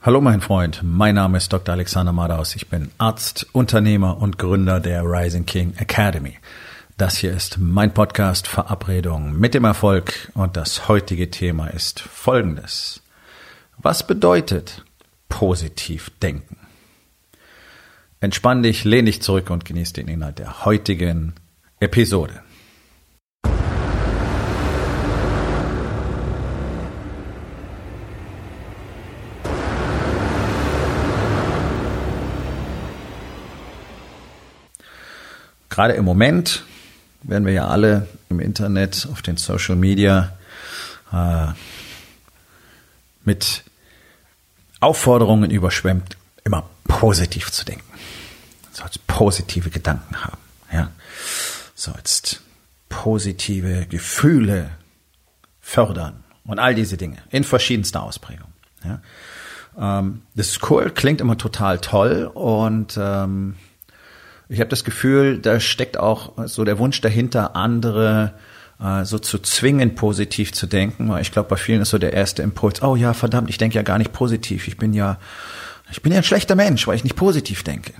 Hallo mein Freund, mein Name ist Dr. Alexander Madaus. Ich bin Arzt, Unternehmer und Gründer der Rising King Academy. Das hier ist mein Podcast Verabredung mit dem Erfolg und das heutige Thema ist folgendes. Was bedeutet positiv denken? Entspann dich, lehn dich zurück und genieß den Inhalt der heutigen Episode. Gerade im Moment werden wir ja alle im Internet, auf den Social Media äh, mit Aufforderungen überschwemmt, immer positiv zu denken. So als positive Gedanken haben. Ja. So jetzt positive Gefühle fördern und all diese Dinge in verschiedenster Ausprägung. Ja. Ähm, das ist cool, klingt immer total toll und ähm, ich habe das Gefühl, da steckt auch so der Wunsch dahinter, andere äh, so zu zwingen, positiv zu denken. Weil ich glaube, bei vielen ist so der erste Impuls, oh ja, verdammt, ich denke ja gar nicht positiv. Ich bin ja, ich bin ja ein schlechter Mensch, weil ich nicht positiv denke.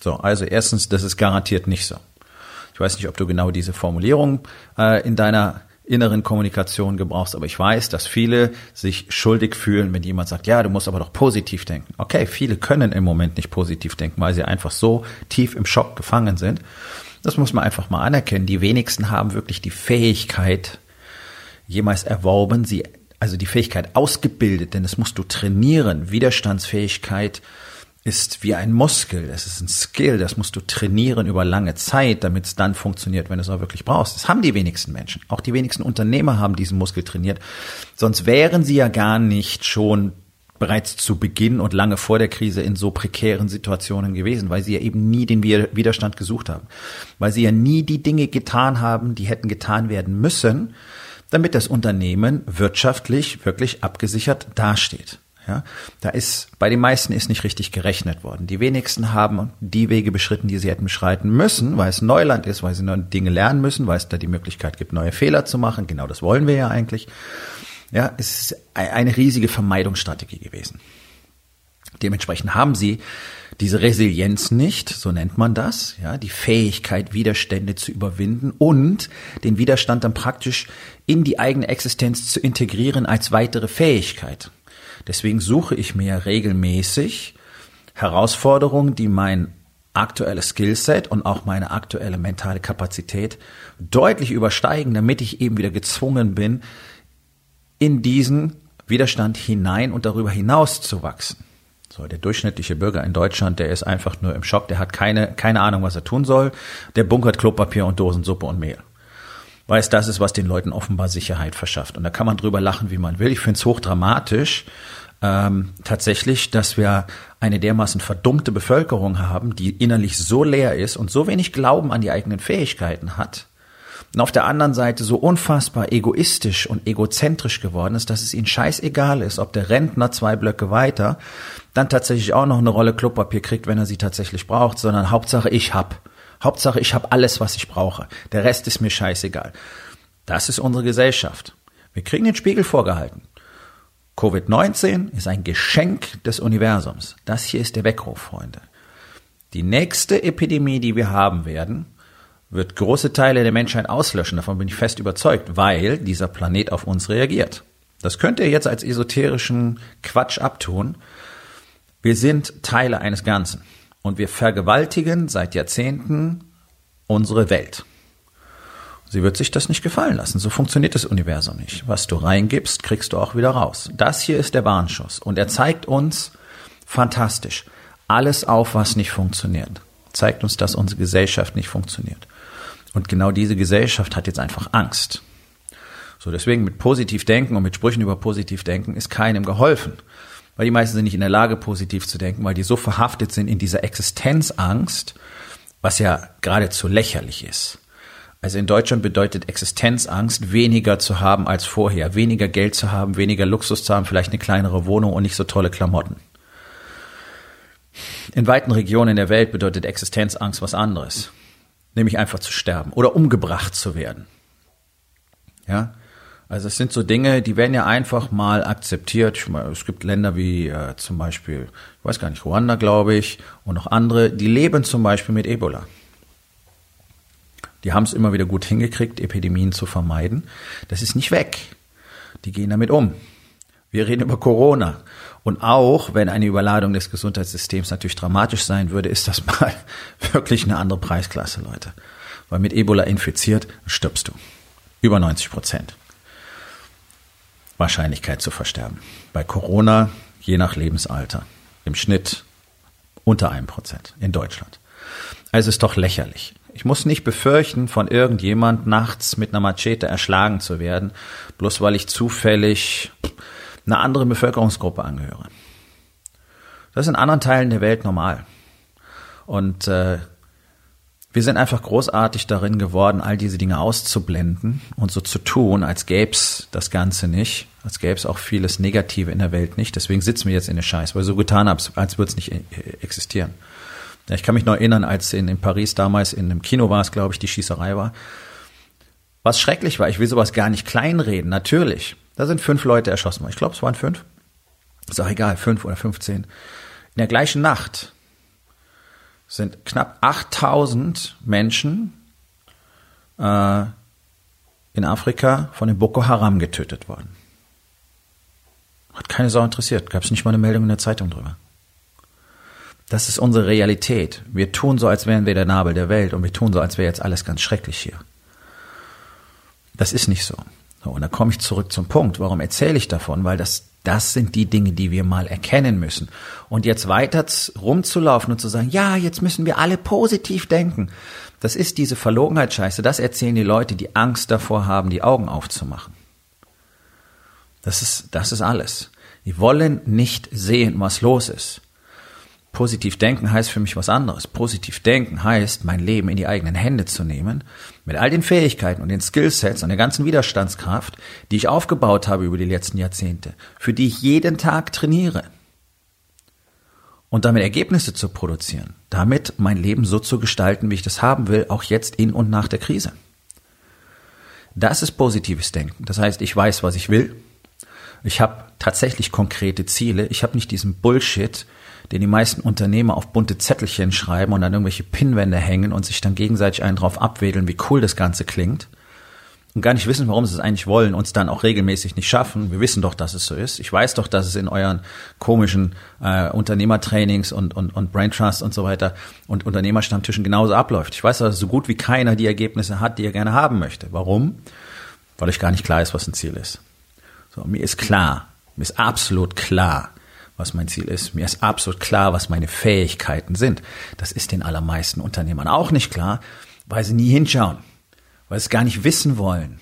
So, also erstens, das ist garantiert nicht so. Ich weiß nicht, ob du genau diese Formulierung äh, in deiner inneren Kommunikation gebrauchst. Aber ich weiß, dass viele sich schuldig fühlen, wenn jemand sagt, ja, du musst aber doch positiv denken. Okay, viele können im Moment nicht positiv denken, weil sie einfach so tief im Schock gefangen sind. Das muss man einfach mal anerkennen. Die wenigsten haben wirklich die Fähigkeit jemals erworben, sie, also die Fähigkeit ausgebildet, denn das musst du trainieren. Widerstandsfähigkeit ist wie ein Muskel, es ist ein Skill, das musst du trainieren über lange Zeit, damit es dann funktioniert, wenn du es auch wirklich brauchst. Das haben die wenigsten Menschen. Auch die wenigsten Unternehmer haben diesen Muskel trainiert. Sonst wären sie ja gar nicht schon bereits zu Beginn und lange vor der Krise in so prekären Situationen gewesen, weil sie ja eben nie den Widerstand gesucht haben, weil sie ja nie die Dinge getan haben, die hätten getan werden müssen, damit das Unternehmen wirtschaftlich wirklich abgesichert dasteht. Ja, da ist bei den meisten ist nicht richtig gerechnet worden. Die wenigsten haben die Wege beschritten, die sie hätten beschreiten müssen, weil es Neuland ist, weil sie neue Dinge lernen müssen, weil es da die Möglichkeit gibt, neue Fehler zu machen. Genau das wollen wir ja eigentlich. Ja, es ist eine riesige Vermeidungsstrategie gewesen. Dementsprechend haben sie diese Resilienz nicht, so nennt man das, ja, die Fähigkeit, Widerstände zu überwinden und den Widerstand dann praktisch in die eigene Existenz zu integrieren als weitere Fähigkeit. Deswegen suche ich mir regelmäßig Herausforderungen, die mein aktuelles Skillset und auch meine aktuelle mentale Kapazität deutlich übersteigen, damit ich eben wieder gezwungen bin, in diesen Widerstand hinein und darüber hinaus zu wachsen. So, der durchschnittliche Bürger in Deutschland, der ist einfach nur im Schock, der hat keine, keine Ahnung, was er tun soll. Der bunkert Klopapier und Dosensuppe und Mehl. Weil es das ist, was den Leuten offenbar Sicherheit verschafft. Und da kann man drüber lachen, wie man will. Ich finde es hochdramatisch, ähm, tatsächlich, dass wir eine dermaßen verdummte Bevölkerung haben, die innerlich so leer ist und so wenig Glauben an die eigenen Fähigkeiten hat. Und auf der anderen Seite so unfassbar egoistisch und egozentrisch geworden ist, dass es ihnen scheißegal ist, ob der Rentner zwei Blöcke weiter dann tatsächlich auch noch eine Rolle Klopapier kriegt, wenn er sie tatsächlich braucht, sondern Hauptsache ich hab. Hauptsache ich hab alles, was ich brauche. Der Rest ist mir scheißegal. Das ist unsere Gesellschaft. Wir kriegen den Spiegel vorgehalten. Covid-19 ist ein Geschenk des Universums. Das hier ist der Weckruf, Freunde. Die nächste Epidemie, die wir haben werden, wird große Teile der Menschheit auslöschen. Davon bin ich fest überzeugt, weil dieser Planet auf uns reagiert. Das könnt ihr jetzt als esoterischen Quatsch abtun. Wir sind Teile eines Ganzen und wir vergewaltigen seit Jahrzehnten unsere Welt. Sie wird sich das nicht gefallen lassen. So funktioniert das Universum nicht. Was du reingibst, kriegst du auch wieder raus. Das hier ist der Warnschuss. Und er zeigt uns fantastisch alles auf, was nicht funktioniert. Zeigt uns, dass unsere Gesellschaft nicht funktioniert. Und genau diese Gesellschaft hat jetzt einfach Angst. So, deswegen mit positiv denken und mit Sprüchen über positiv denken ist keinem geholfen. Weil die meisten sind nicht in der Lage, positiv zu denken, weil die so verhaftet sind in dieser Existenzangst, was ja geradezu lächerlich ist. Also in Deutschland bedeutet Existenzangst weniger zu haben als vorher, weniger Geld zu haben, weniger Luxus zu haben, vielleicht eine kleinere Wohnung und nicht so tolle Klamotten. In weiten Regionen der Welt bedeutet Existenzangst was anderes, nämlich einfach zu sterben oder umgebracht zu werden. Ja, Also es sind so Dinge, die werden ja einfach mal akzeptiert. Es gibt Länder wie äh, zum Beispiel, ich weiß gar nicht, Ruanda, glaube ich, und noch andere, die leben zum Beispiel mit Ebola. Die haben es immer wieder gut hingekriegt, Epidemien zu vermeiden. Das ist nicht weg. Die gehen damit um. Wir reden über Corona. Und auch wenn eine Überladung des Gesundheitssystems natürlich dramatisch sein würde, ist das mal wirklich eine andere Preisklasse, Leute. Weil mit Ebola infiziert stirbst du. Über 90 Prozent. Wahrscheinlichkeit zu versterben. Bei Corona je nach Lebensalter. Im Schnitt unter einem Prozent in Deutschland. Also ist doch lächerlich. Ich muss nicht befürchten, von irgendjemand nachts mit einer Machete erschlagen zu werden, bloß weil ich zufällig einer anderen Bevölkerungsgruppe angehöre. Das ist in anderen Teilen der Welt normal. Und äh, wir sind einfach großartig darin geworden, all diese Dinge auszublenden und so zu tun, als gäb's das Ganze nicht, als gäb's auch vieles Negative in der Welt nicht. Deswegen sitzen wir jetzt in der Scheiß, weil so getan haben, als würde es nicht äh, existieren. Ja, ich kann mich noch erinnern, als in, in Paris damals in einem Kino war es, glaube ich, die Schießerei war. Was schrecklich war, ich will sowas gar nicht kleinreden, natürlich. Da sind fünf Leute erschossen worden. Ich glaube, es waren fünf. Ist auch egal, fünf oder fünfzehn. In der gleichen Nacht sind knapp 8000 Menschen äh, in Afrika von dem Boko Haram getötet worden. Hat keine Sau interessiert. Gab es nicht mal eine Meldung in der Zeitung drüber. Das ist unsere Realität. Wir tun so, als wären wir der Nabel der Welt und wir tun so, als wäre jetzt alles ganz schrecklich hier. Das ist nicht so. so und da komme ich zurück zum Punkt. Warum erzähle ich davon? Weil das das sind die Dinge, die wir mal erkennen müssen. Und jetzt weiter rumzulaufen und zu sagen, ja, jetzt müssen wir alle positiv denken. Das ist diese Verlogenheitsscheiße. Das erzählen die Leute, die Angst davor haben, die Augen aufzumachen. Das ist, das ist alles. Die wollen nicht sehen, was los ist. Positiv denken heißt für mich was anderes. Positiv denken heißt, mein Leben in die eigenen Hände zu nehmen, mit all den Fähigkeiten und den Skillsets und der ganzen Widerstandskraft, die ich aufgebaut habe über die letzten Jahrzehnte, für die ich jeden Tag trainiere. Und damit Ergebnisse zu produzieren, damit mein Leben so zu gestalten, wie ich das haben will, auch jetzt in und nach der Krise. Das ist positives Denken. Das heißt, ich weiß, was ich will. Ich habe tatsächlich konkrete Ziele. Ich habe nicht diesen Bullshit, den die meisten Unternehmer auf bunte Zettelchen schreiben und an irgendwelche Pinnwände hängen und sich dann gegenseitig einen drauf abwedeln, wie cool das Ganze klingt und gar nicht wissen, warum sie es eigentlich wollen und es dann auch regelmäßig nicht schaffen. Wir wissen doch, dass es so ist. Ich weiß doch, dass es in euren komischen äh, Unternehmertrainings und, und, und Brain Trust und so weiter und Unternehmerstammtischen genauso abläuft. Ich weiß, dass so gut wie keiner die Ergebnisse hat, die er gerne haben möchte. Warum? Weil euch gar nicht klar ist, was ein Ziel ist. So, mir ist klar, mir ist absolut klar, was mein Ziel ist. Mir ist absolut klar, was meine Fähigkeiten sind. Das ist den allermeisten Unternehmern auch nicht klar, weil sie nie hinschauen, weil sie es gar nicht wissen wollen,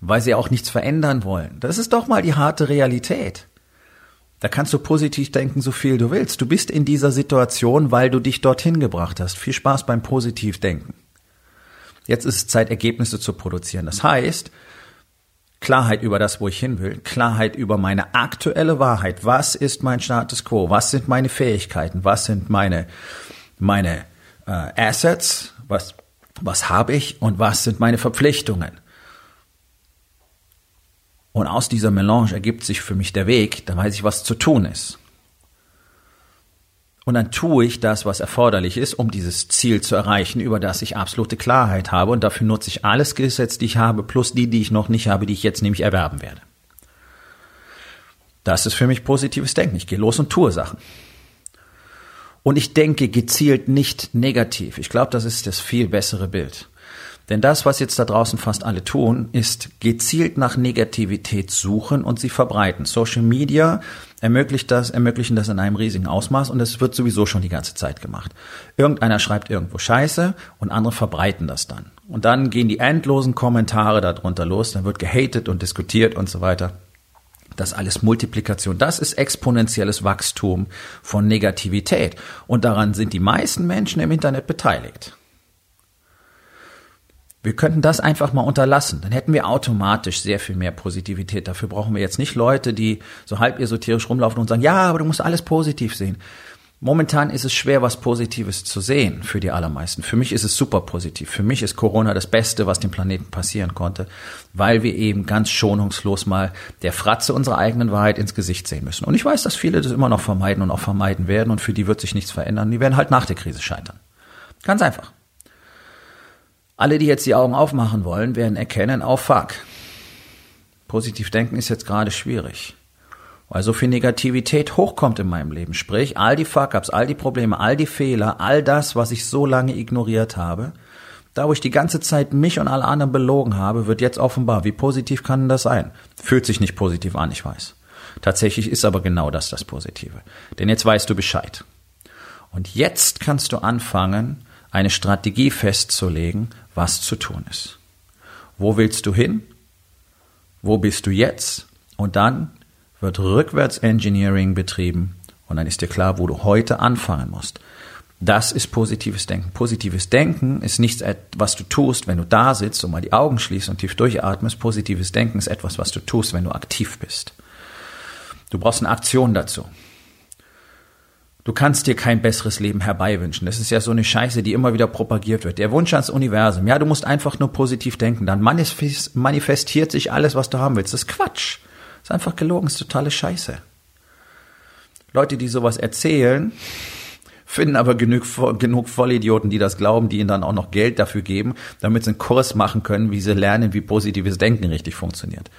weil sie auch nichts verändern wollen. Das ist doch mal die harte Realität. Da kannst du positiv denken, so viel du willst. Du bist in dieser Situation, weil du dich dorthin gebracht hast. Viel Spaß beim Positivdenken. Jetzt ist es Zeit, Ergebnisse zu produzieren. Das heißt, Klarheit über das, wo ich hin will, Klarheit über meine aktuelle Wahrheit. Was ist mein Status quo? Was sind meine Fähigkeiten? Was sind meine, meine äh, Assets? Was, was habe ich und was sind meine Verpflichtungen? Und aus dieser Melange ergibt sich für mich der Weg, da weiß ich, was zu tun ist. Und dann tue ich das, was erforderlich ist, um dieses Ziel zu erreichen, über das ich absolute Klarheit habe. Und dafür nutze ich alle Skillsets, die ich habe, plus die, die ich noch nicht habe, die ich jetzt nämlich erwerben werde. Das ist für mich positives Denken. Ich gehe los und tue Sachen. Und ich denke gezielt nicht negativ. Ich glaube, das ist das viel bessere Bild. Denn das, was jetzt da draußen fast alle tun, ist gezielt nach Negativität suchen und sie verbreiten. Social Media ermöglicht das, ermöglichen das in einem riesigen Ausmaß und es wird sowieso schon die ganze Zeit gemacht. Irgendeiner schreibt irgendwo Scheiße und andere verbreiten das dann. Und dann gehen die endlosen Kommentare darunter los, dann wird gehatet und diskutiert und so weiter. Das alles Multiplikation, das ist exponentielles Wachstum von Negativität. Und daran sind die meisten Menschen im Internet beteiligt. Wir könnten das einfach mal unterlassen. Dann hätten wir automatisch sehr viel mehr Positivität. Dafür brauchen wir jetzt nicht Leute, die so halb esoterisch rumlaufen und sagen, ja, aber du musst alles positiv sehen. Momentan ist es schwer, was Positives zu sehen für die allermeisten. Für mich ist es super positiv. Für mich ist Corona das Beste, was dem Planeten passieren konnte, weil wir eben ganz schonungslos mal der Fratze unserer eigenen Wahrheit ins Gesicht sehen müssen. Und ich weiß, dass viele das immer noch vermeiden und auch vermeiden werden und für die wird sich nichts verändern. Die werden halt nach der Krise scheitern. Ganz einfach. Alle, die jetzt die Augen aufmachen wollen, werden erkennen, oh fuck. Positiv denken ist jetzt gerade schwierig weil so viel Negativität hochkommt in meinem Leben. Sprich, all die Fuck-ups, all die Probleme, all die Fehler, all das, was ich so lange ignoriert habe, da wo ich die ganze Zeit mich und alle anderen belogen habe, wird jetzt offenbar. Wie positiv kann das sein? Fühlt sich nicht positiv an, ich weiß. Tatsächlich ist aber genau das das Positive. Denn jetzt weißt du Bescheid. Und jetzt kannst du anfangen, eine Strategie festzulegen, was zu tun ist. Wo willst du hin? Wo bist du jetzt? Und dann wird Rückwärts-Engineering betrieben und dann ist dir klar, wo du heute anfangen musst. Das ist positives Denken. Positives Denken ist nichts, was du tust, wenn du da sitzt und mal die Augen schließt und tief durchatmest. Positives Denken ist etwas, was du tust, wenn du aktiv bist. Du brauchst eine Aktion dazu. Du kannst dir kein besseres Leben herbeiwünschen. Das ist ja so eine Scheiße, die immer wieder propagiert wird. Der Wunsch ans Universum. Ja, du musst einfach nur positiv denken. Dann manifestiert sich alles, was du haben willst. Das ist Quatsch. Ist einfach gelogen, ist totale Scheiße. Leute, die sowas erzählen, finden aber genug, genug Vollidioten, die das glauben, die ihnen dann auch noch Geld dafür geben, damit sie einen Kurs machen können, wie sie lernen, wie positives Denken richtig funktioniert.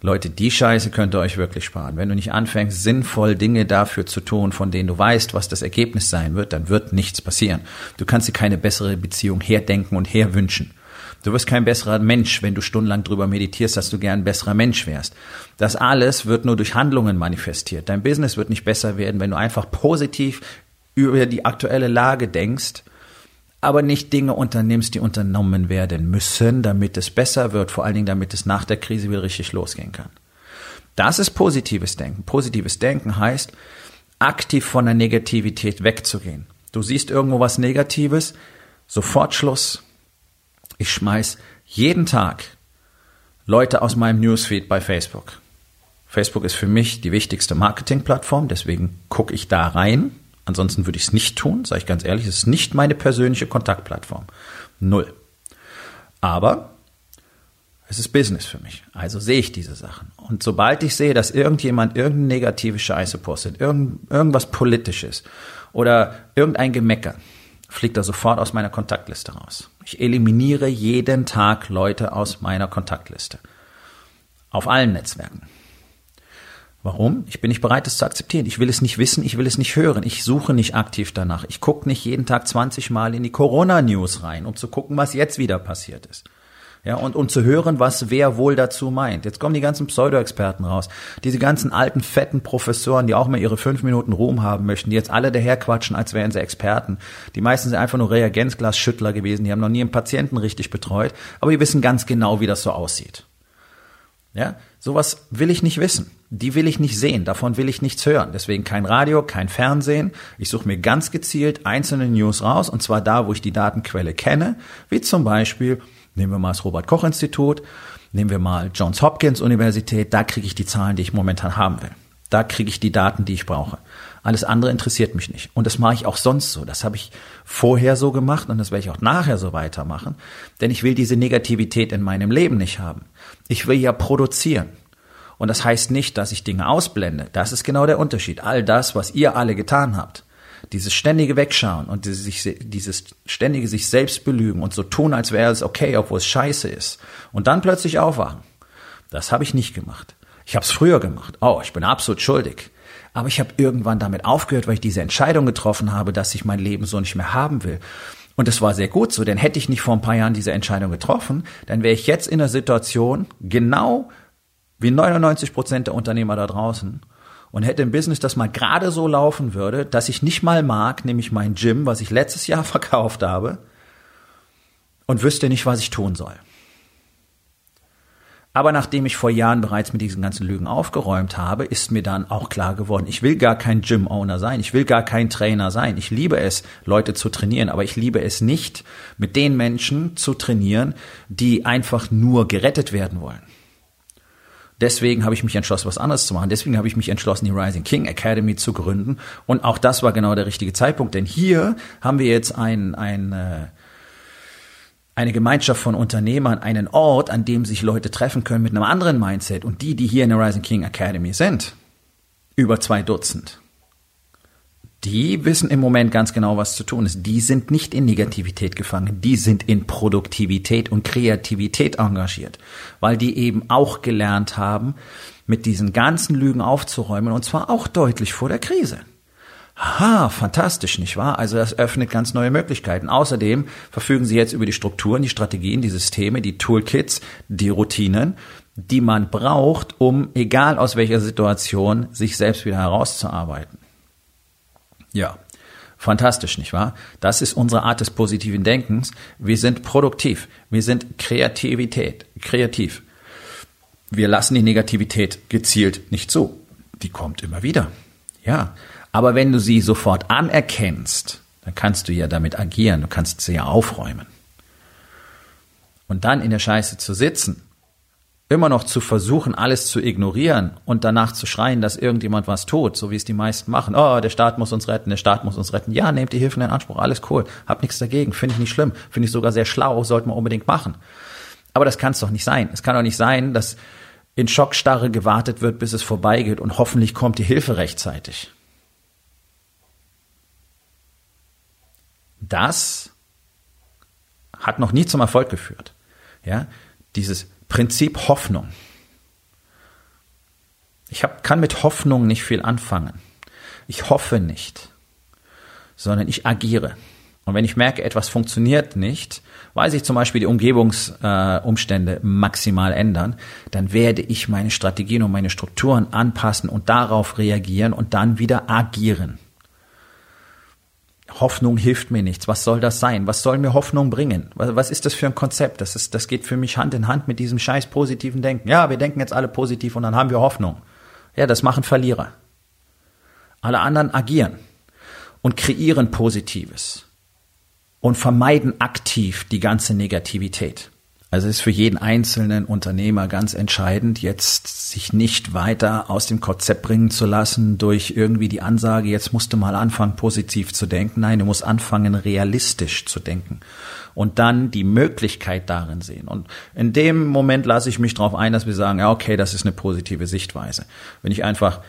Leute, die Scheiße könnt ihr euch wirklich sparen. Wenn du nicht anfängst, sinnvoll Dinge dafür zu tun, von denen du weißt, was das Ergebnis sein wird, dann wird nichts passieren. Du kannst dir keine bessere Beziehung herdenken und herwünschen. Du wirst kein besserer Mensch, wenn du stundenlang drüber meditierst, dass du gern ein besserer Mensch wärst. Das alles wird nur durch Handlungen manifestiert. Dein Business wird nicht besser werden, wenn du einfach positiv über die aktuelle Lage denkst, aber nicht Dinge unternimmst, die unternommen werden müssen, damit es besser wird, vor allen Dingen damit es nach der Krise wieder richtig losgehen kann. Das ist positives Denken. Positives Denken heißt, aktiv von der Negativität wegzugehen. Du siehst irgendwo was Negatives, sofort Schluss, ich schmeiß jeden Tag Leute aus meinem Newsfeed bei Facebook. Facebook ist für mich die wichtigste Marketingplattform, deswegen gucke ich da rein. Ansonsten würde ich es nicht tun, sage ich ganz ehrlich, es ist nicht meine persönliche Kontaktplattform. Null. Aber es ist Business für mich. Also sehe ich diese Sachen. Und sobald ich sehe, dass irgendjemand irgendeine negative Scheiße postet, irgend, irgendwas Politisches oder irgendein Gemecker, fliegt er sofort aus meiner Kontaktliste raus. Ich eliminiere jeden Tag Leute aus meiner Kontaktliste. Auf allen Netzwerken. Warum? Ich bin nicht bereit, es zu akzeptieren. Ich will es nicht wissen, ich will es nicht hören. Ich suche nicht aktiv danach. Ich gucke nicht jeden Tag 20 Mal in die Corona-News rein, um zu gucken, was jetzt wieder passiert ist. Ja, und um zu hören, was wer wohl dazu meint. Jetzt kommen die ganzen Pseudo-Experten raus. Diese ganzen alten, fetten Professoren, die auch mal ihre fünf Minuten Ruhm haben möchten, die jetzt alle daherquatschen, als wären sie Experten. Die meisten sind einfach nur Reagenzglas-Schüttler gewesen, die haben noch nie einen Patienten richtig betreut, aber die wissen ganz genau, wie das so aussieht. Ja, sowas will ich nicht wissen. Die will ich nicht sehen. Davon will ich nichts hören. Deswegen kein Radio, kein Fernsehen. Ich suche mir ganz gezielt einzelne News raus und zwar da, wo ich die Datenquelle kenne, wie zum Beispiel Nehmen wir mal das Robert-Koch-Institut, nehmen wir mal Johns Hopkins Universität, da kriege ich die Zahlen, die ich momentan haben will. Da kriege ich die Daten, die ich brauche. Alles andere interessiert mich nicht. Und das mache ich auch sonst so. Das habe ich vorher so gemacht und das werde ich auch nachher so weitermachen. Denn ich will diese Negativität in meinem Leben nicht haben. Ich will ja produzieren. Und das heißt nicht, dass ich Dinge ausblende. Das ist genau der Unterschied. All das, was ihr alle getan habt, dieses ständige Wegschauen und dieses, ständige sich selbst belügen und so tun, als wäre es okay, obwohl es scheiße ist. Und dann plötzlich aufwachen. Das habe ich nicht gemacht. Ich habe es früher gemacht. Oh, ich bin absolut schuldig. Aber ich habe irgendwann damit aufgehört, weil ich diese Entscheidung getroffen habe, dass ich mein Leben so nicht mehr haben will. Und das war sehr gut so, denn hätte ich nicht vor ein paar Jahren diese Entscheidung getroffen, dann wäre ich jetzt in der Situation, genau wie 99 Prozent der Unternehmer da draußen, und hätte ein Business, das mal gerade so laufen würde, dass ich nicht mal mag, nämlich mein Gym, was ich letztes Jahr verkauft habe, und wüsste nicht, was ich tun soll. Aber nachdem ich vor Jahren bereits mit diesen ganzen Lügen aufgeräumt habe, ist mir dann auch klar geworden, ich will gar kein Gym-Owner sein, ich will gar kein Trainer sein. Ich liebe es, Leute zu trainieren, aber ich liebe es nicht, mit den Menschen zu trainieren, die einfach nur gerettet werden wollen. Deswegen habe ich mich entschlossen, was anderes zu machen. Deswegen habe ich mich entschlossen, die Rising King Academy zu gründen. Und auch das war genau der richtige Zeitpunkt, denn hier haben wir jetzt ein, ein, äh, eine Gemeinschaft von Unternehmern, einen Ort, an dem sich Leute treffen können mit einem anderen Mindset. Und die, die hier in der Rising King Academy sind, über zwei Dutzend, die wissen im Moment ganz genau, was zu tun ist. Die sind nicht in Negativität gefangen, die sind in Produktivität und Kreativität engagiert, weil die eben auch gelernt haben, mit diesen ganzen Lügen aufzuräumen und zwar auch deutlich vor der Krise. Aha, fantastisch, nicht wahr? Also das öffnet ganz neue Möglichkeiten. Außerdem verfügen Sie jetzt über die Strukturen, die Strategien, die Systeme, die Toolkits, die Routinen, die man braucht, um, egal aus welcher Situation, sich selbst wieder herauszuarbeiten. Ja, fantastisch, nicht wahr? Das ist unsere Art des positiven Denkens. Wir sind produktiv. Wir sind Kreativität, kreativ. Wir lassen die Negativität gezielt nicht zu. Die kommt immer wieder. Ja. Aber wenn du sie sofort anerkennst, dann kannst du ja damit agieren. Du kannst sie ja aufräumen. Und dann in der Scheiße zu sitzen immer noch zu versuchen, alles zu ignorieren und danach zu schreien, dass irgendjemand was tut, so wie es die meisten machen. Oh, der Staat muss uns retten, der Staat muss uns retten. Ja, nehmt die Hilfen in Anspruch, alles cool. Hab nichts dagegen, finde ich nicht schlimm, finde ich sogar sehr schlau, sollte man unbedingt machen. Aber das kann es doch nicht sein. Es kann doch nicht sein, dass in Schockstarre gewartet wird, bis es vorbeigeht und hoffentlich kommt die Hilfe rechtzeitig. Das hat noch nie zum Erfolg geführt. Ja, dieses Prinzip Hoffnung. Ich hab, kann mit Hoffnung nicht viel anfangen. Ich hoffe nicht, sondern ich agiere. Und wenn ich merke, etwas funktioniert nicht, weil sich zum Beispiel die Umgebungsumstände äh, maximal ändern, dann werde ich meine Strategien und meine Strukturen anpassen und darauf reagieren und dann wieder agieren. Hoffnung hilft mir nichts. Was soll das sein? Was soll mir Hoffnung bringen? Was ist das für ein Konzept? Das ist, das geht für mich Hand in Hand mit diesem scheiß positiven Denken. Ja, wir denken jetzt alle positiv und dann haben wir Hoffnung. Ja, das machen Verlierer. Alle anderen agieren und kreieren Positives und vermeiden aktiv die ganze Negativität. Also ist für jeden einzelnen Unternehmer ganz entscheidend, jetzt sich nicht weiter aus dem Konzept bringen zu lassen durch irgendwie die Ansage, jetzt musst du mal anfangen, positiv zu denken. Nein, du musst anfangen, realistisch zu denken und dann die Möglichkeit darin sehen. Und in dem Moment lasse ich mich darauf ein, dass wir sagen, ja, okay, das ist eine positive Sichtweise. Wenn ich einfach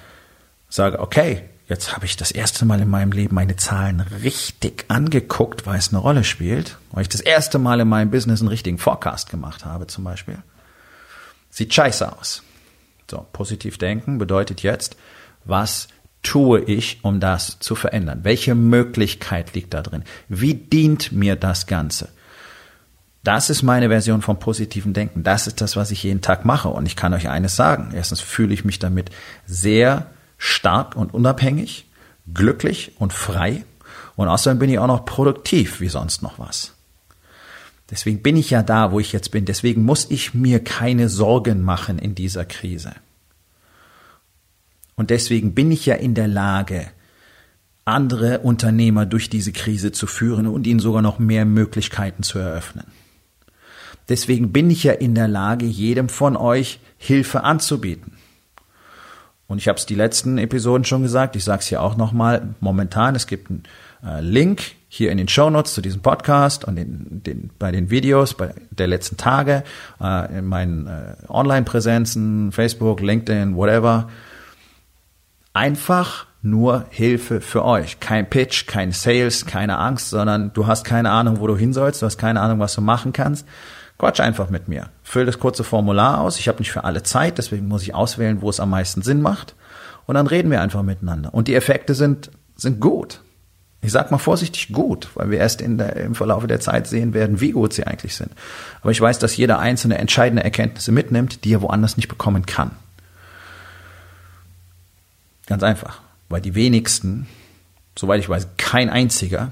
sage, okay, Jetzt habe ich das erste Mal in meinem Leben meine Zahlen richtig angeguckt, weil es eine Rolle spielt. Weil ich das erste Mal in meinem Business einen richtigen Forecast gemacht habe, zum Beispiel. Sieht scheiße aus. So, positiv denken bedeutet jetzt, was tue ich, um das zu verändern? Welche Möglichkeit liegt da drin? Wie dient mir das Ganze? Das ist meine Version vom positiven Denken. Das ist das, was ich jeden Tag mache. Und ich kann euch eines sagen. Erstens fühle ich mich damit sehr stark und unabhängig, glücklich und frei. Und außerdem bin ich auch noch produktiv wie sonst noch was. Deswegen bin ich ja da, wo ich jetzt bin. Deswegen muss ich mir keine Sorgen machen in dieser Krise. Und deswegen bin ich ja in der Lage, andere Unternehmer durch diese Krise zu führen und ihnen sogar noch mehr Möglichkeiten zu eröffnen. Deswegen bin ich ja in der Lage, jedem von euch Hilfe anzubieten. Und ich habe es die letzten Episoden schon gesagt, ich sage es hier auch nochmal, momentan, es gibt einen äh, Link hier in den Show Notes zu diesem Podcast und den, den, bei den Videos bei der letzten Tage, äh, in meinen äh, Online-Präsenzen, Facebook, LinkedIn, whatever. Einfach nur Hilfe für euch. Kein Pitch, kein Sales, keine Angst, sondern du hast keine Ahnung, wo du hin sollst, du hast keine Ahnung, was du machen kannst. Quatsch einfach mit mir. Füll das kurze Formular aus. Ich habe nicht für alle Zeit, deswegen muss ich auswählen, wo es am meisten Sinn macht. Und dann reden wir einfach miteinander. Und die Effekte sind, sind gut. Ich sag mal vorsichtig gut, weil wir erst der, im Verlauf der Zeit sehen werden, wie gut sie eigentlich sind. Aber ich weiß, dass jeder einzelne entscheidende Erkenntnisse mitnimmt, die er woanders nicht bekommen kann. Ganz einfach. Weil die wenigsten, soweit ich weiß, kein einziger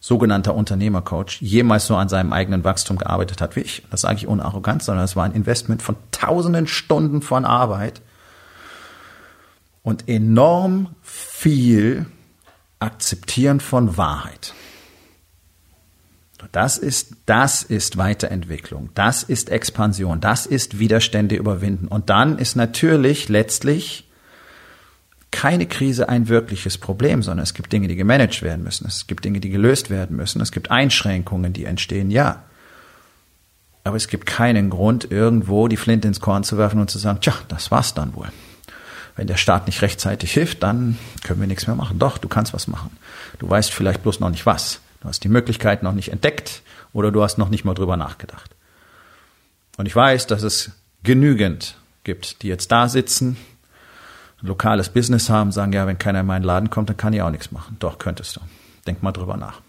sogenannter Unternehmercoach jemals so an seinem eigenen Wachstum gearbeitet hat wie ich. Das sage ich ohne Arroganz, sondern es war ein Investment von tausenden Stunden von Arbeit und enorm viel Akzeptieren von Wahrheit. Das ist, das ist Weiterentwicklung. Das ist Expansion. Das ist Widerstände überwinden. Und dann ist natürlich letztlich keine Krise ein wirkliches Problem, sondern es gibt Dinge, die gemanagt werden müssen. Es gibt Dinge, die gelöst werden müssen. Es gibt Einschränkungen, die entstehen, ja. Aber es gibt keinen Grund, irgendwo die Flinte ins Korn zu werfen und zu sagen, tja, das war's dann wohl. Wenn der Staat nicht rechtzeitig hilft, dann können wir nichts mehr machen. Doch, du kannst was machen. Du weißt vielleicht bloß noch nicht was. Du hast die Möglichkeit noch nicht entdeckt oder du hast noch nicht mal drüber nachgedacht. Und ich weiß, dass es genügend gibt, die jetzt da sitzen, ein lokales Business haben, sagen, ja, wenn keiner in meinen Laden kommt, dann kann ich auch nichts machen. Doch, könntest du. Denk mal drüber nach.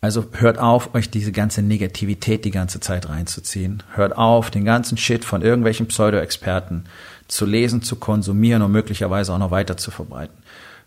Also hört auf, euch diese ganze Negativität die ganze Zeit reinzuziehen. Hört auf, den ganzen Shit von irgendwelchen Pseudo-Experten zu lesen, zu konsumieren und möglicherweise auch noch weiter zu verbreiten.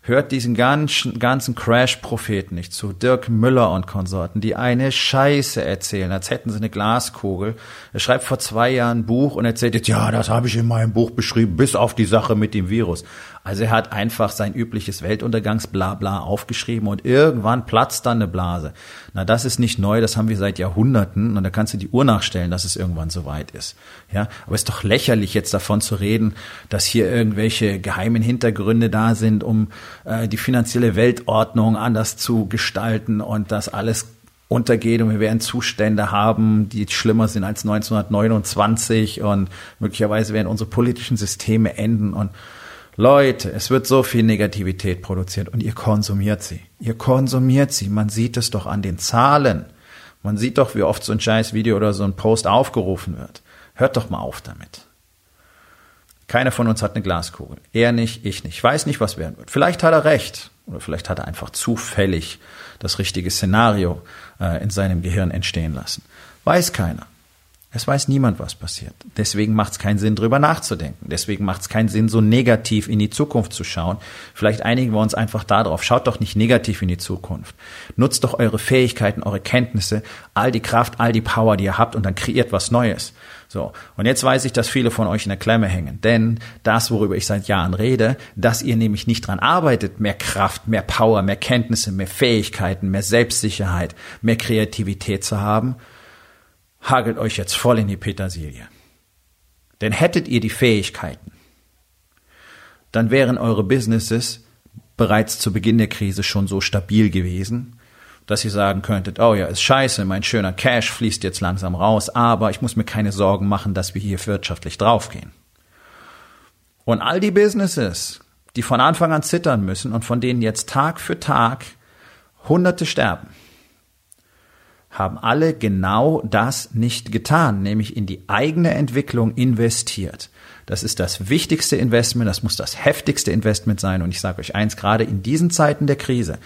Hört diesen ganzen, ganzen Crash-Propheten nicht zu, Dirk Müller und Konsorten, die eine Scheiße erzählen, als hätten sie eine Glaskugel. Er schreibt vor zwei Jahren ein Buch und erzählt jetzt, ja, das habe ich in meinem Buch beschrieben, bis auf die Sache mit dem Virus. Also er hat einfach sein übliches Weltuntergangsblabla aufgeschrieben und irgendwann platzt dann eine Blase. Na, das ist nicht neu, das haben wir seit Jahrhunderten und da kannst du die Uhr nachstellen, dass es irgendwann soweit ist. Ja, aber es ist doch lächerlich jetzt davon zu reden, dass hier irgendwelche geheimen Hintergründe da sind, um äh, die finanzielle Weltordnung anders zu gestalten und das alles untergeht und wir werden Zustände haben, die schlimmer sind als 1929 und möglicherweise werden unsere politischen Systeme enden und Leute, es wird so viel Negativität produziert und ihr konsumiert sie. Ihr konsumiert sie. Man sieht es doch an den Zahlen. Man sieht doch, wie oft so ein scheiß Video oder so ein Post aufgerufen wird. Hört doch mal auf damit. Keiner von uns hat eine Glaskugel. Er nicht, ich nicht. Ich weiß nicht, was werden wird. Vielleicht hat er recht. Oder vielleicht hat er einfach zufällig das richtige Szenario äh, in seinem Gehirn entstehen lassen. Weiß keiner. Es weiß niemand, was passiert. Deswegen macht es keinen Sinn, drüber nachzudenken. Deswegen macht es keinen Sinn, so negativ in die Zukunft zu schauen. Vielleicht einigen wir uns einfach darauf. Schaut doch nicht negativ in die Zukunft. Nutzt doch eure Fähigkeiten, eure Kenntnisse, all die Kraft, all die Power, die ihr habt und dann kreiert was Neues. So. Und jetzt weiß ich, dass viele von euch in der Klemme hängen. Denn das, worüber ich seit Jahren rede, dass ihr nämlich nicht dran arbeitet, mehr Kraft, mehr Power, mehr Kenntnisse, mehr Fähigkeiten, mehr Selbstsicherheit, mehr Kreativität zu haben, hagelt euch jetzt voll in die Petersilie. Denn hättet ihr die Fähigkeiten, dann wären eure Businesses bereits zu Beginn der Krise schon so stabil gewesen, dass ihr sagen könntet, oh ja, ist scheiße, mein schöner Cash fließt jetzt langsam raus, aber ich muss mir keine Sorgen machen, dass wir hier wirtschaftlich draufgehen. Und all die Businesses, die von Anfang an zittern müssen und von denen jetzt Tag für Tag Hunderte sterben, haben alle genau das nicht getan, nämlich in die eigene Entwicklung investiert. Das ist das wichtigste Investment, das muss das heftigste Investment sein. Und ich sage euch eins, gerade in diesen Zeiten der Krise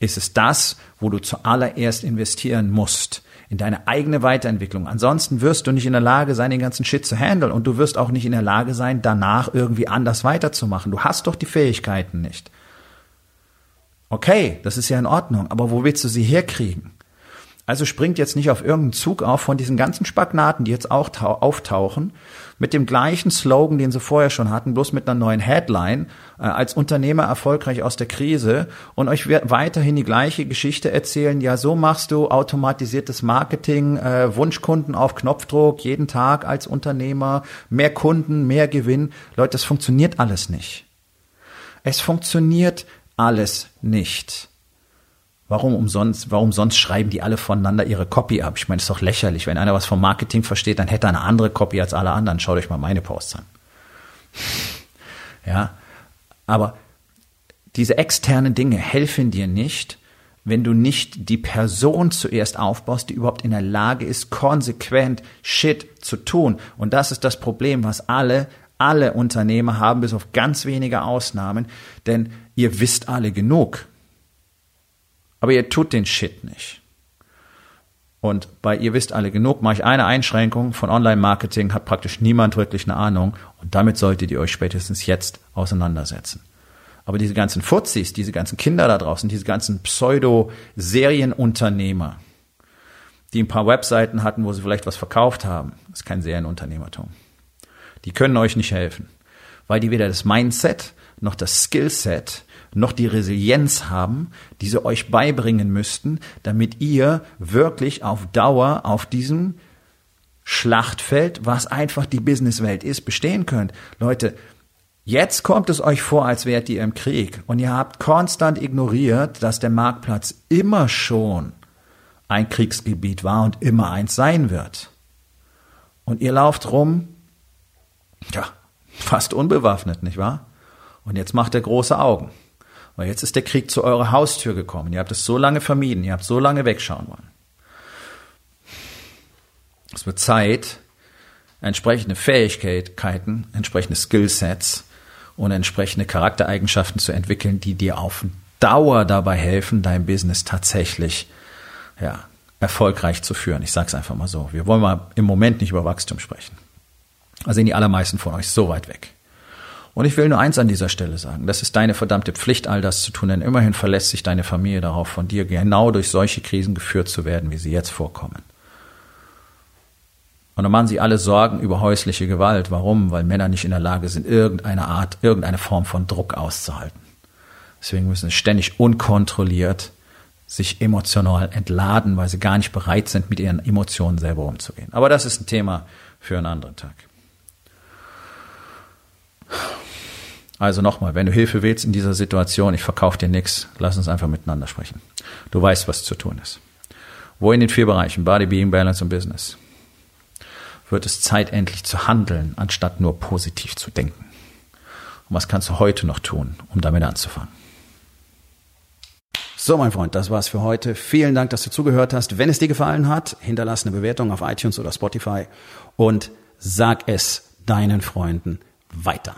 ist es das, wo du zuallererst investieren musst in deine eigene Weiterentwicklung. Ansonsten wirst du nicht in der Lage sein, den ganzen Shit zu handeln und du wirst auch nicht in der Lage sein, danach irgendwie anders weiterzumachen. Du hast doch die Fähigkeiten nicht. Okay, das ist ja in Ordnung, aber wo willst du sie herkriegen? Also springt jetzt nicht auf irgendeinen Zug auf von diesen ganzen Spagnaten, die jetzt auch auftauchen, mit dem gleichen Slogan, den sie vorher schon hatten, bloß mit einer neuen Headline, äh, als Unternehmer erfolgreich aus der Krise und euch weiterhin die gleiche Geschichte erzählen, ja, so machst du automatisiertes Marketing, äh, Wunschkunden auf Knopfdruck, jeden Tag als Unternehmer, mehr Kunden, mehr Gewinn. Leute, das funktioniert alles nicht. Es funktioniert alles nicht. Warum umsonst, warum sonst schreiben die alle voneinander ihre Copy ab? Ich meine, das ist doch lächerlich. Wenn einer was vom Marketing versteht, dann hätte er eine andere Copy als alle anderen. Schaut euch mal meine Posts an. Ja, aber diese externen Dinge helfen dir nicht, wenn du nicht die Person zuerst aufbaust, die überhaupt in der Lage ist, konsequent Shit zu tun. Und das ist das Problem, was alle, alle Unternehmer haben, bis auf ganz wenige Ausnahmen. Denn ihr wisst alle genug. Aber ihr tut den Shit nicht. Und bei ihr wisst alle genug, mache ich eine Einschränkung von Online-Marketing, hat praktisch niemand wirklich eine Ahnung und damit solltet ihr euch spätestens jetzt auseinandersetzen. Aber diese ganzen Fuzis, diese ganzen Kinder da draußen, diese ganzen Pseudo-Serienunternehmer, die ein paar Webseiten hatten, wo sie vielleicht was verkauft haben, ist kein Serienunternehmertum. Die können euch nicht helfen, weil die weder das Mindset noch das Skillset noch die Resilienz haben, die sie euch beibringen müssten, damit ihr wirklich auf Dauer auf diesem Schlachtfeld, was einfach die Businesswelt ist, bestehen könnt. Leute, jetzt kommt es euch vor, als wärt ihr im Krieg und ihr habt konstant ignoriert, dass der Marktplatz immer schon ein Kriegsgebiet war und immer eins sein wird. Und ihr lauft rum, ja, fast unbewaffnet, nicht wahr? Und jetzt macht er große Augen. Weil jetzt ist der Krieg zu eurer Haustür gekommen. Ihr habt es so lange vermieden, ihr habt so lange wegschauen wollen. Es wird Zeit, entsprechende Fähigkeiten, entsprechende Skillsets und entsprechende Charaktereigenschaften zu entwickeln, die dir auf Dauer dabei helfen, dein Business tatsächlich ja, erfolgreich zu führen. Ich sage es einfach mal so. Wir wollen mal im Moment nicht über Wachstum sprechen. Also sind die allermeisten von euch so weit weg. Und ich will nur eins an dieser Stelle sagen. Das ist deine verdammte Pflicht, all das zu tun, denn immerhin verlässt sich deine Familie darauf, von dir genau durch solche Krisen geführt zu werden, wie sie jetzt vorkommen. Und dann machen sie alle Sorgen über häusliche Gewalt. Warum? Weil Männer nicht in der Lage sind, irgendeine Art, irgendeine Form von Druck auszuhalten. Deswegen müssen sie ständig unkontrolliert sich emotional entladen, weil sie gar nicht bereit sind, mit ihren Emotionen selber umzugehen. Aber das ist ein Thema für einen anderen Tag. Also nochmal, wenn du Hilfe willst in dieser Situation, ich verkaufe dir nichts, lass uns einfach miteinander sprechen. Du weißt, was zu tun ist. Wo in den vier Bereichen, Body, Being, Balance und Business, wird es Zeit endlich zu handeln, anstatt nur positiv zu denken. Und was kannst du heute noch tun, um damit anzufangen? So, mein Freund, das war's für heute. Vielen Dank, dass du zugehört hast. Wenn es dir gefallen hat, hinterlass eine Bewertung auf iTunes oder Spotify und sag es deinen Freunden weiter.